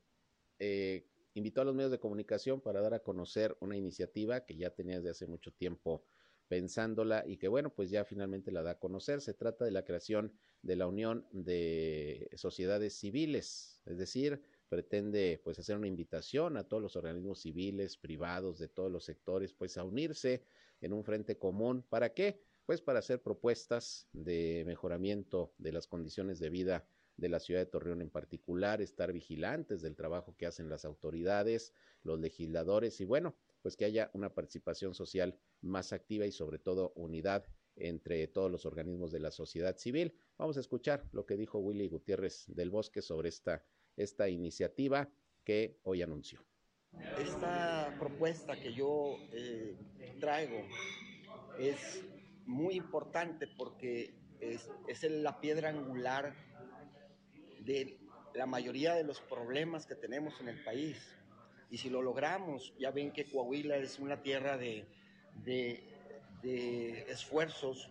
[SPEAKER 2] eh, invitó a los medios de comunicación para dar a conocer una iniciativa que ya tenía desde hace mucho tiempo pensándola y que bueno, pues ya finalmente la da a conocer. Se trata de la creación de la Unión de Sociedades Civiles, es decir, pretende pues hacer una invitación a todos los organismos civiles, privados, de todos los sectores, pues a unirse en un frente común. ¿Para qué? Pues para hacer propuestas de mejoramiento de las condiciones de vida de la ciudad de Torreón en particular, estar vigilantes del trabajo que hacen las autoridades, los legisladores y bueno, pues que haya una participación social más activa y sobre todo unidad entre todos los organismos de la sociedad civil. Vamos a escuchar lo que dijo Willy Gutiérrez del Bosque sobre esta, esta iniciativa que hoy anunció.
[SPEAKER 8] Esta propuesta que yo eh, traigo es muy importante porque es, es la piedra angular de la mayoría de los problemas que tenemos en el país. Y si lo logramos, ya ven que Coahuila es una tierra de, de, esfuerzos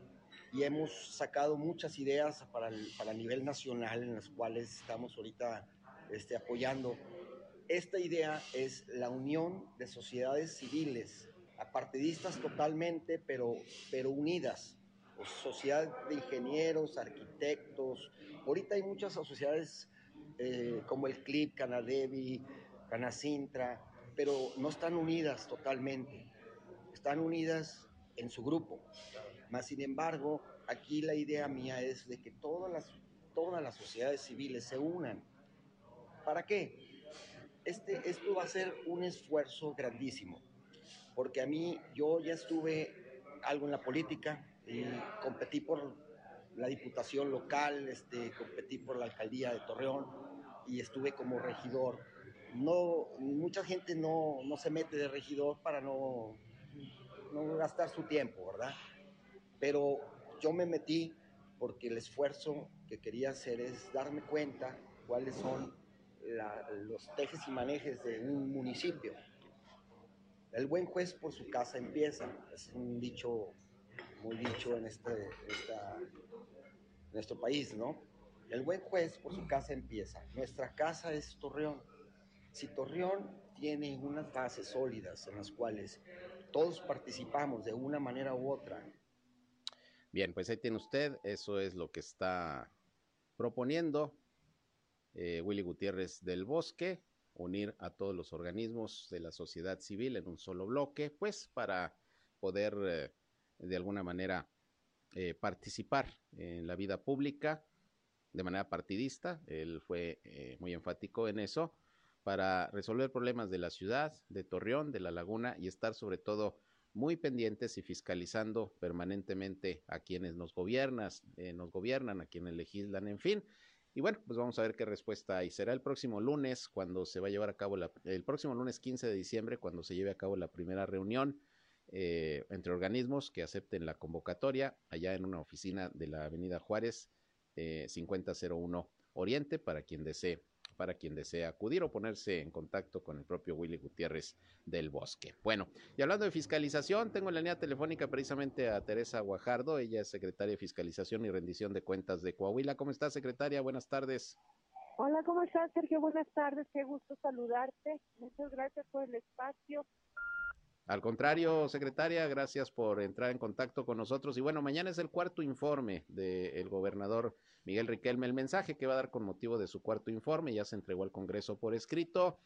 [SPEAKER 8] y hemos sacado muchas ideas para el, para nivel nacional en las cuales estamos ahorita este, apoyando. Esta idea es la unión de sociedades civiles, apartidistas totalmente, pero, pero unidas. sociedad de ingenieros, arquitectos. Ahorita hay muchas sociedades eh, como el CLIP, Canadevi, Canacintra, pero no están unidas totalmente, están unidas en su grupo. Más sin embargo, aquí la idea mía es de que todas las, todas las sociedades civiles se unan. ¿Para qué? Este, esto va a ser un esfuerzo grandísimo, porque a mí yo ya estuve algo en la política y competí por la diputación local, este, competí por la alcaldía de Torreón y estuve como regidor no, mucha gente no, se mete de regidor para no, no gastar su tiempo, ¿verdad? Pero yo me metí porque el esfuerzo que quería hacer es darme cuenta cuáles son los tejes y manejes de un municipio. El buen juez por su casa empieza, es un dicho muy dicho en este, nuestro país, ¿no? El buen juez por su casa empieza. Nuestra casa es Torreón si Torreón tiene unas bases sólidas en las cuales todos participamos de una manera u otra.
[SPEAKER 2] Bien, pues ahí tiene usted, eso es lo que está proponiendo eh, Willy Gutiérrez del Bosque, unir a todos los organismos de la sociedad civil en un solo bloque, pues para poder eh, de alguna manera eh, participar en la vida pública de manera partidista. Él fue muy enfático en eso para resolver problemas de la ciudad, de Torreón, de la laguna y estar sobre todo muy pendientes y fiscalizando permanentemente a quienes nos gobiernan, eh, nos gobiernan, a quienes legislan, en fin. Y bueno, pues vamos a ver qué respuesta hay. Será el próximo lunes cuando se va a llevar a cabo la, el próximo lunes 15 de diciembre cuando se lleve a cabo la primera reunión eh, entre organismos que acepten la convocatoria allá en una oficina de la Avenida Juárez eh, 5001 Oriente para quien desee para quien desea acudir o ponerse en contacto con el propio Willy Gutiérrez del Bosque. Bueno, y hablando de fiscalización, tengo en la línea telefónica precisamente a Teresa Guajardo, ella es secretaria de Fiscalización y Rendición de Cuentas de Coahuila. ¿Cómo está, secretaria? Buenas tardes.
[SPEAKER 5] Hola, ¿cómo estás, Sergio? Buenas tardes, qué gusto saludarte. Muchas gracias por el espacio.
[SPEAKER 2] Al contrario, secretaria, gracias por entrar en contacto con nosotros. Y bueno, mañana es el cuarto informe del gobernador Miguel Riquelme. El mensaje que va a dar con motivo de su cuarto informe ya se entregó al Congreso por escrito.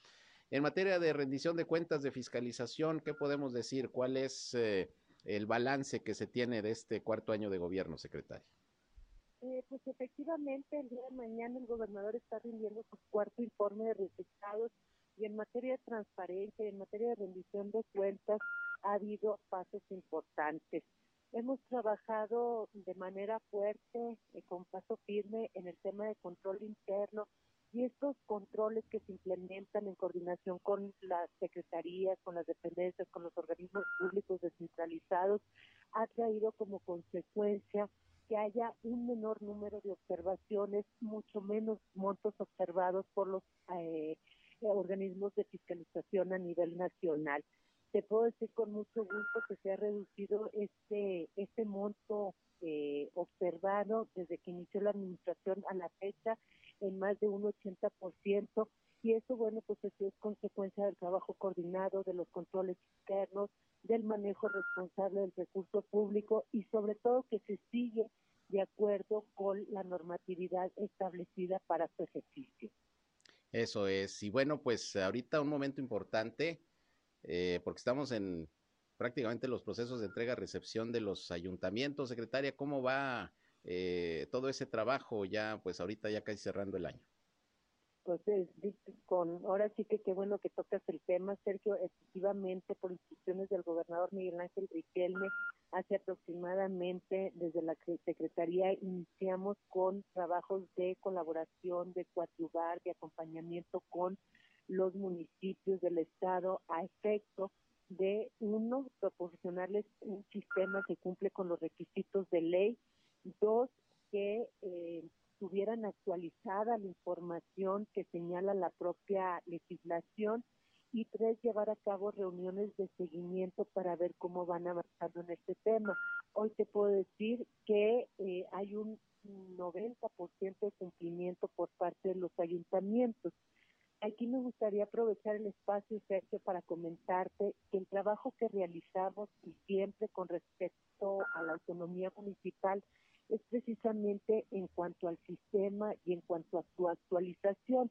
[SPEAKER 2] En materia de rendición de cuentas de fiscalización, ¿qué podemos decir? ¿Cuál es eh, el balance que se tiene de este cuarto año de gobierno, secretario.
[SPEAKER 5] Eh, pues efectivamente, el día de mañana el gobernador está rindiendo su cuarto informe de resultados y en materia de transparencia y en materia de rendición de cuentas ha habido pasos importantes. Hemos trabajado de manera fuerte, eh, con paso firme en el tema de control interno y estos controles que se implementan en coordinación con las secretarías, con las dependencias, con los organismos públicos descentralizados, ha traído como consecuencia que haya un menor número de observaciones, mucho menos montos observados por los eh, organismos de fiscalización a nivel nacional. Te puedo decir con mucho gusto que se ha reducido este, este monto eh, observado desde que inició la administración a la fecha en más de un 80%, y eso, bueno, pues eso es consecuencia del trabajo coordinado, de los controles externos, del manejo responsable del recurso público y sobre todo que se sigue de acuerdo con la normatividad establecida para su ejercicio.
[SPEAKER 2] Eso es. Y bueno, pues ahorita un momento importante, eh, porque estamos en prácticamente los procesos de entrega-recepción de los ayuntamientos. Secretaria, ¿cómo va eh, todo ese trabajo ya, pues ahorita ya casi cerrando el año?
[SPEAKER 5] Pues con, ahora sí que qué bueno que tocas el tema, Sergio, efectivamente por instrucciones del gobernador Miguel Ángel Riquelme, hace aproximadamente desde la Secretaría iniciamos con trabajos de colaboración, de coadyuvar, de acompañamiento con los municipios del estado a efecto de uno, proporcionarles un sistema que cumple con los requisitos de ley, dos, que eh, tuvieran actualizada la información que señala la propia legislación y tres, llevar a cabo reuniones de seguimiento para ver cómo van avanzando en este tema. Hoy te puedo decir que eh, hay un 90% de cumplimiento por parte de los ayuntamientos. Aquí me gustaría aprovechar el espacio, Sergio, para comentarte que el trabajo que realizamos y siempre con respecto a la autonomía municipal es precisamente en cuanto al sistema y en cuanto a su actualización.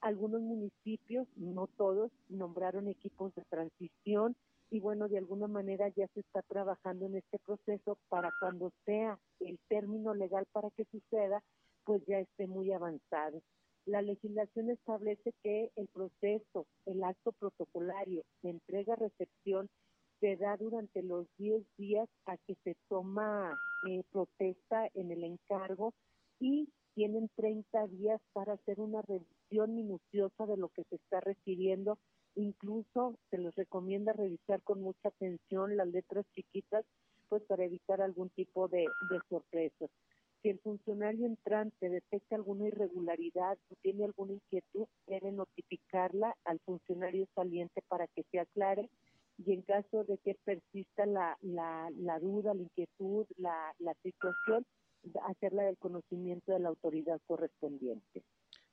[SPEAKER 5] Algunos municipios, no todos, nombraron equipos de transición y bueno, de alguna manera ya se está trabajando en este proceso para cuando sea el término legal para que suceda, pues ya esté muy avanzado. La legislación establece que el proceso, el acto protocolario de entrega-recepción se da durante los 10 días a que se toma eh, protesta en el encargo y tienen 30 días para hacer una revisión minuciosa de lo que se está recibiendo. Incluso se les recomienda revisar con mucha atención las letras chiquitas, pues para evitar algún tipo de, de sorpresas si el funcionario entrante detecta alguna irregularidad o tiene alguna inquietud, debe notificarla al funcionario saliente para que se aclare y en caso de que persista la, la, la duda, la inquietud, la, la situación, hacerla del conocimiento de la autoridad correspondiente.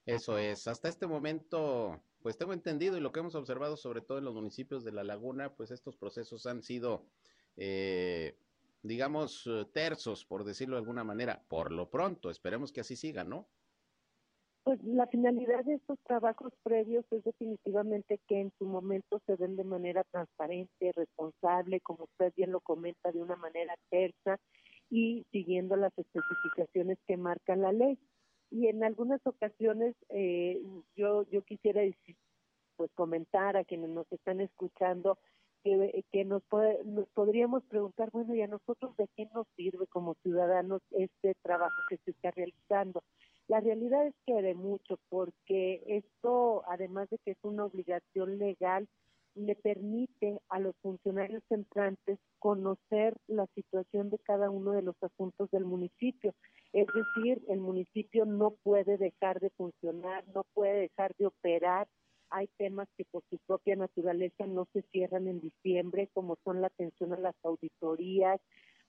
[SPEAKER 2] Eso es. Hasta este momento, pues tengo entendido y lo que hemos observado, sobre todo en los municipios de La Laguna, pues estos procesos han sido eh, digamos, eh, tersos, por decirlo de alguna manera, por lo pronto. Esperemos que así siga, ¿no?
[SPEAKER 5] Pues la finalidad de estos trabajos previos es definitivamente que en su momento se den de manera transparente, responsable, como usted bien lo comenta, de una manera tersa y siguiendo las especificaciones que marca la ley. Y en algunas ocasiones eh, yo yo quisiera pues comentar a quienes nos están escuchando que, nos, nos podríamos preguntar, bueno, ¿y a nosotros de qué nos sirve como ciudadanos este trabajo que se está realizando? La realidad es que de mucho, porque esto, además de que es una obligación legal, le permite a los funcionarios entrantes conocer la situación de cada uno de los asuntos del municipio. Es decir, el municipio no puede dejar de funcionar, no puede dejar de operar hay temas que por su propia naturaleza no se cierran en diciembre, como son la atención a las auditorías,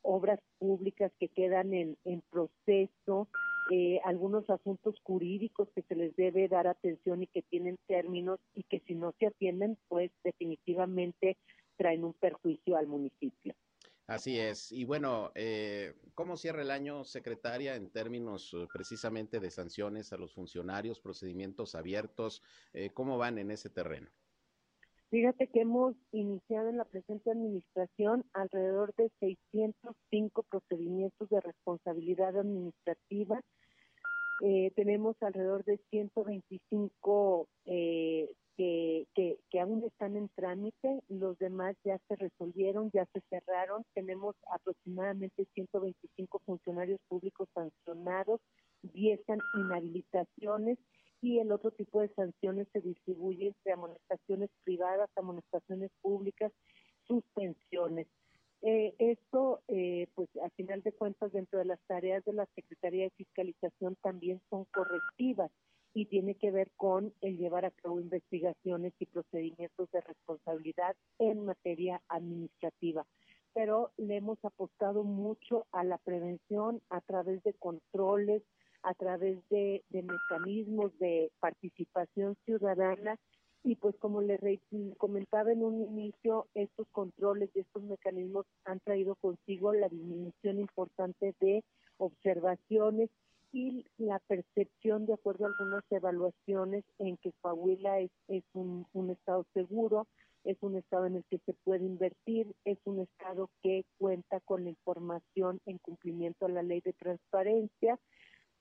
[SPEAKER 5] obras públicas que quedan en, en proceso, eh, algunos asuntos jurídicos que se les debe dar atención y que tienen términos y que si no se atienden, pues definitivamente traen un perjuicio al municipio.
[SPEAKER 2] Así es. Y bueno, eh, ¿cómo cierra el año, secretaria, en términos eh, precisamente de sanciones a los funcionarios, procedimientos abiertos? Eh, ¿Cómo van en ese terreno?
[SPEAKER 5] Fíjate que hemos iniciado en la presente administración alrededor de 605 procedimientos de responsabilidad administrativa. Eh, tenemos alrededor de 125 eh, que, que, que, aún están en trámite, los demás ya se resolvieron, ya se cerraron. Tenemos aproximadamente 125 funcionarios públicos sancionados, 10 inhabilitaciones y el otro tipo de sanciones se distribuye entre amonestaciones privadas, amonestaciones públicas, suspensiones. Eh, esto, eh, pues al final de cuentas, dentro de las tareas de la Secretaría de Fiscalización también son correctivas y tiene que ver con el llevar a cabo investigaciones y procedimientos de responsabilidad en materia administrativa. Pero le hemos apostado mucho a la prevención a través de controles, a través de, mecanismos de participación ciudadana y pues como le comentaba en un inicio, estos controles y estos mecanismos han traído consigo la disminución importante de observaciones y la percepción, de acuerdo a algunas evaluaciones, en que Coahuila es, es un, un estado seguro, es un estado en el que se puede invertir, es un estado que cuenta con la información en cumplimiento a la ley de transparencia,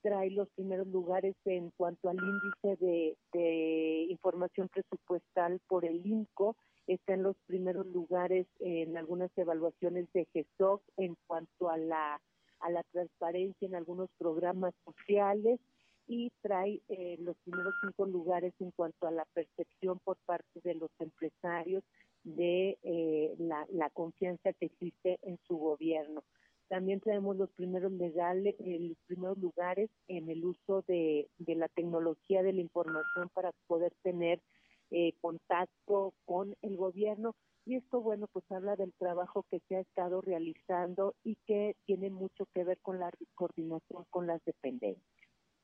[SPEAKER 5] trae los primeros lugares en cuanto al índice de, información presupuestal por el INCO, está en los primeros lugares en algunas evaluaciones de GESOC en cuanto a la, a la transparencia en algunos programas sociales y trae eh, los primeros cinco lugares en cuanto a la percepción por parte de los empresarios de eh, la, la confianza que existe en su gobierno. También tenemos los primeros legales, eh, los primeros lugares en el uso de, de la tecnología de la información para poder tener eh, contacto con el gobierno. Y esto, bueno, pues habla del trabajo que se ha estado realizando y que tiene mucho que ver con la coordinación con las dependencias.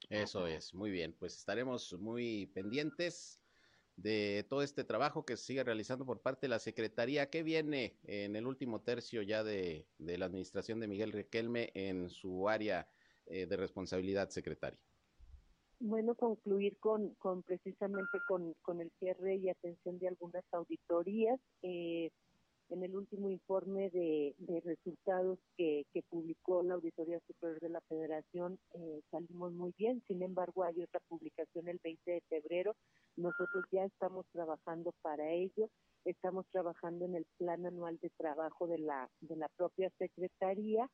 [SPEAKER 2] Eso es, muy bien, pues estaremos muy pendientes de todo este trabajo que se sigue realizando por parte de la Secretaría. ¿Qué viene en el último tercio ya de, de la administración de Miguel Riquelme en su área eh, de responsabilidad secretaria?
[SPEAKER 5] Bueno, concluir con, con precisamente con, con el cierre y atención de algunas auditorías. Eh, en el último informe de, resultados que, que, publicó la Auditoría Superior de la Federación eh, salimos muy bien, sin embargo hay otra publicación el 20 de febrero, nosotros ya estamos trabajando para ello, estamos trabajando en el plan anual de trabajo de la, de la propia Secretaría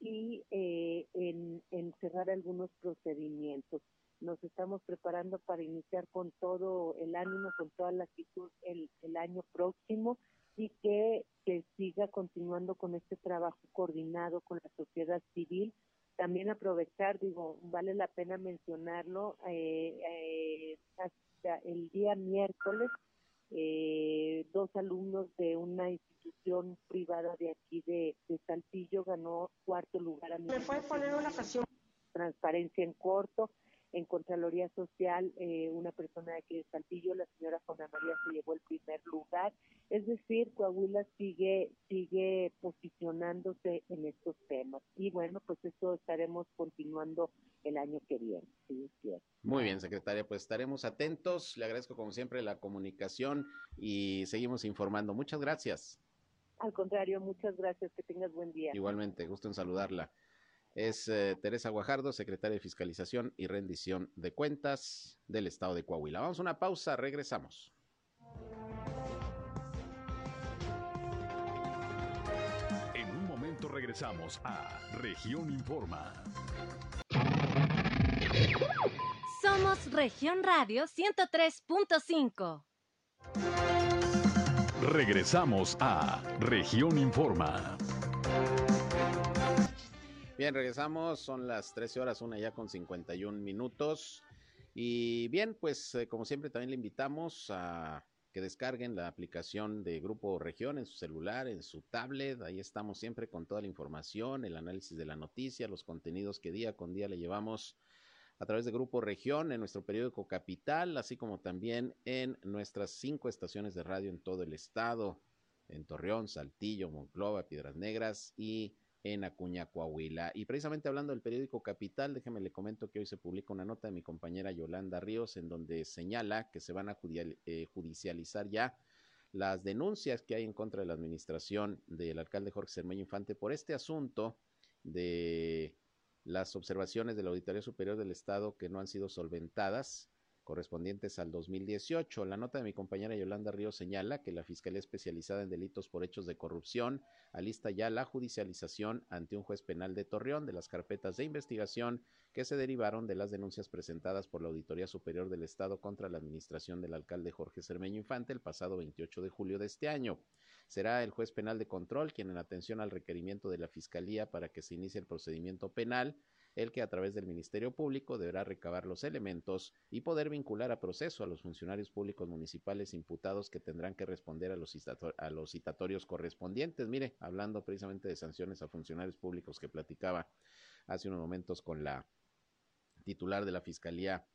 [SPEAKER 5] y eh, en, en cerrar algunos procedimientos. Nos estamos preparando para iniciar con todo el ánimo, con toda la actitud el, el año próximo y que, que siga continuando con este trabajo coordinado con la sociedad civil. También aprovechar, digo, vale la pena mencionarlo, eh, eh, hasta el día miércoles, eh, dos alumnos de una institución privada de aquí de, de Saltillo ganó cuarto lugar a
[SPEAKER 9] Me fue poner una pasión.
[SPEAKER 5] Transparencia en corto en Contraloría Social, eh, una persona de aquí de Saltillo, la señora Juana María, se llevó el primer lugar. Es decir, Coahuila sigue, sigue posicionándose en estos temas. Y bueno, pues eso estaremos continuando el año que viene. Sí,
[SPEAKER 2] Muy bien, secretaria, pues estaremos atentos. Le agradezco como siempre la comunicación y seguimos informando. Muchas gracias.
[SPEAKER 5] Al contrario, muchas gracias. Que tengas buen día.
[SPEAKER 2] Igualmente, gusto en saludarla es eh, Teresa Guajardo, secretaria de Fiscalización y Rendición de Cuentas del Estado de Coahuila. Vamos a una pausa, regresamos.
[SPEAKER 1] En un momento regresamos a Región Informa.
[SPEAKER 10] Somos Región Radio 103.5.
[SPEAKER 1] Regresamos a Región Informa.
[SPEAKER 2] Bien, regresamos, son las 13 horas, una ya con 51 minutos. Y bien, pues eh, como siempre también le invitamos a que descarguen la aplicación de Grupo Región en su celular, en su tablet. Ahí estamos siempre con toda la información, el análisis de la noticia, los contenidos que día con día le llevamos a través de Grupo Región en nuestro periódico Capital, así como también en nuestras cinco estaciones de radio en todo el estado, en Torreón, Saltillo, Monclova, Piedras Negras y en Acuña, Coahuila. Y precisamente hablando del periódico Capital, déjeme le comento que hoy se publica una nota de mi compañera Yolanda Ríos en donde señala que se van a eh, judicializar ya las denuncias que hay en contra de la administración del alcalde Jorge Cermeño Infante por este asunto de las observaciones de la Auditoría Superior del Estado que no han sido solventadas correspondientes al 2018. La nota de mi compañera Yolanda Río señala que la Fiscalía Especializada en Delitos por Hechos de Corrupción alista ya la judicialización ante un juez penal de Torreón de las carpetas de investigación que se derivaron de las denuncias presentadas por la Auditoría Superior del Estado contra la administración del alcalde Jorge Cermeño Infante el pasado 28 de julio de este año. Será el juez penal de control quien, en atención al requerimiento de la Fiscalía para que se inicie el procedimiento penal, el que a través del Ministerio Público deberá recabar los elementos y poder vincular a proceso a los funcionarios públicos municipales imputados que tendrán que responder a los, citatorios correspondientes. Mire, hablando precisamente de sanciones a funcionarios públicos que platicaba hace unos momentos con la titular de la Fiscalía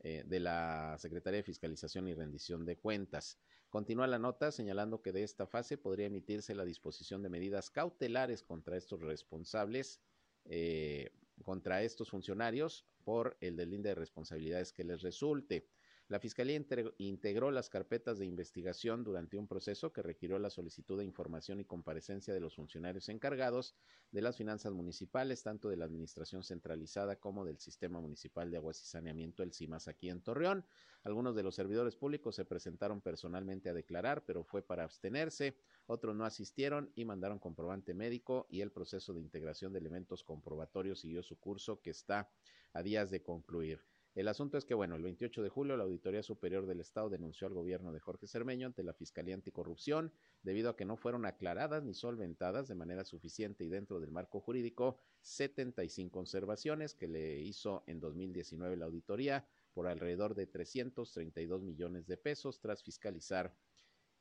[SPEAKER 2] eh, de la Secretaría de Fiscalización y Rendición de Cuentas. Continúa la nota señalando que de esta fase podría emitirse la disposición de medidas cautelares contra estos responsables eh, contra estos funcionarios por el delinde de responsabilidades que les resulte. La Fiscalía integró las carpetas de investigación durante un proceso que requirió la solicitud de información y comparecencia de los funcionarios encargados de las finanzas municipales, tanto de la Administración Centralizada como del Sistema Municipal de Aguas y Saneamiento, el CIMAS, aquí en Torreón. Algunos de los servidores públicos se presentaron personalmente a declarar, pero fue para abstenerse. Otros no asistieron y mandaron comprobante médico y el proceso de integración de elementos comprobatorios siguió su curso que está a días de concluir. El asunto es que, bueno, el 28 de julio la Auditoría Superior del Estado denunció al gobierno de Jorge Cermeño ante la Fiscalía Anticorrupción debido a que no fueron aclaradas ni solventadas de manera suficiente y dentro del marco jurídico 75 observaciones que le hizo en 2019 la auditoría por alrededor de 332 millones de pesos tras fiscalizar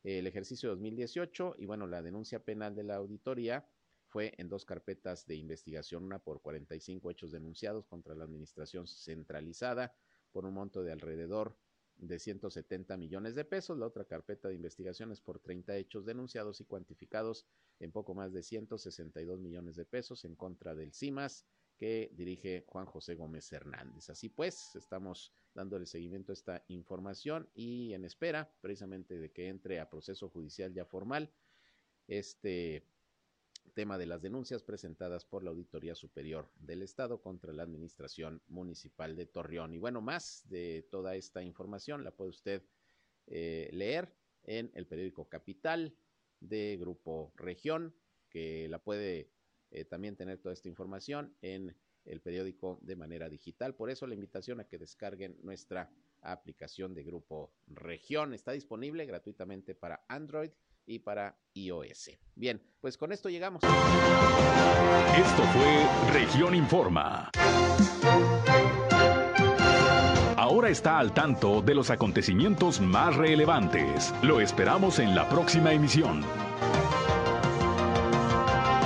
[SPEAKER 2] el ejercicio 2018 y bueno, la denuncia penal de la auditoría fue en dos carpetas de investigación, una por 45 hechos denunciados contra la administración centralizada por un monto de alrededor de 170 millones de pesos, la otra carpeta de investigaciones por 30 hechos denunciados y cuantificados en poco más de 162 millones de pesos en contra del CIMAS que dirige Juan José Gómez Hernández. Así pues, estamos dándole seguimiento a esta información y en espera precisamente de que entre a proceso judicial ya formal este tema de las denuncias presentadas por la Auditoría Superior del Estado contra la Administración Municipal de Torreón. Y bueno, más de toda esta información la puede usted eh, leer en el periódico Capital de Grupo Región, que la puede eh, también tener toda esta información en el periódico de manera digital. Por eso la invitación a que descarguen nuestra aplicación de Grupo Región. Está disponible gratuitamente para Android y para iOS. Bien, pues con esto llegamos.
[SPEAKER 1] Esto fue Región Informa. Ahora está al tanto de los acontecimientos más relevantes. Lo esperamos en la próxima emisión.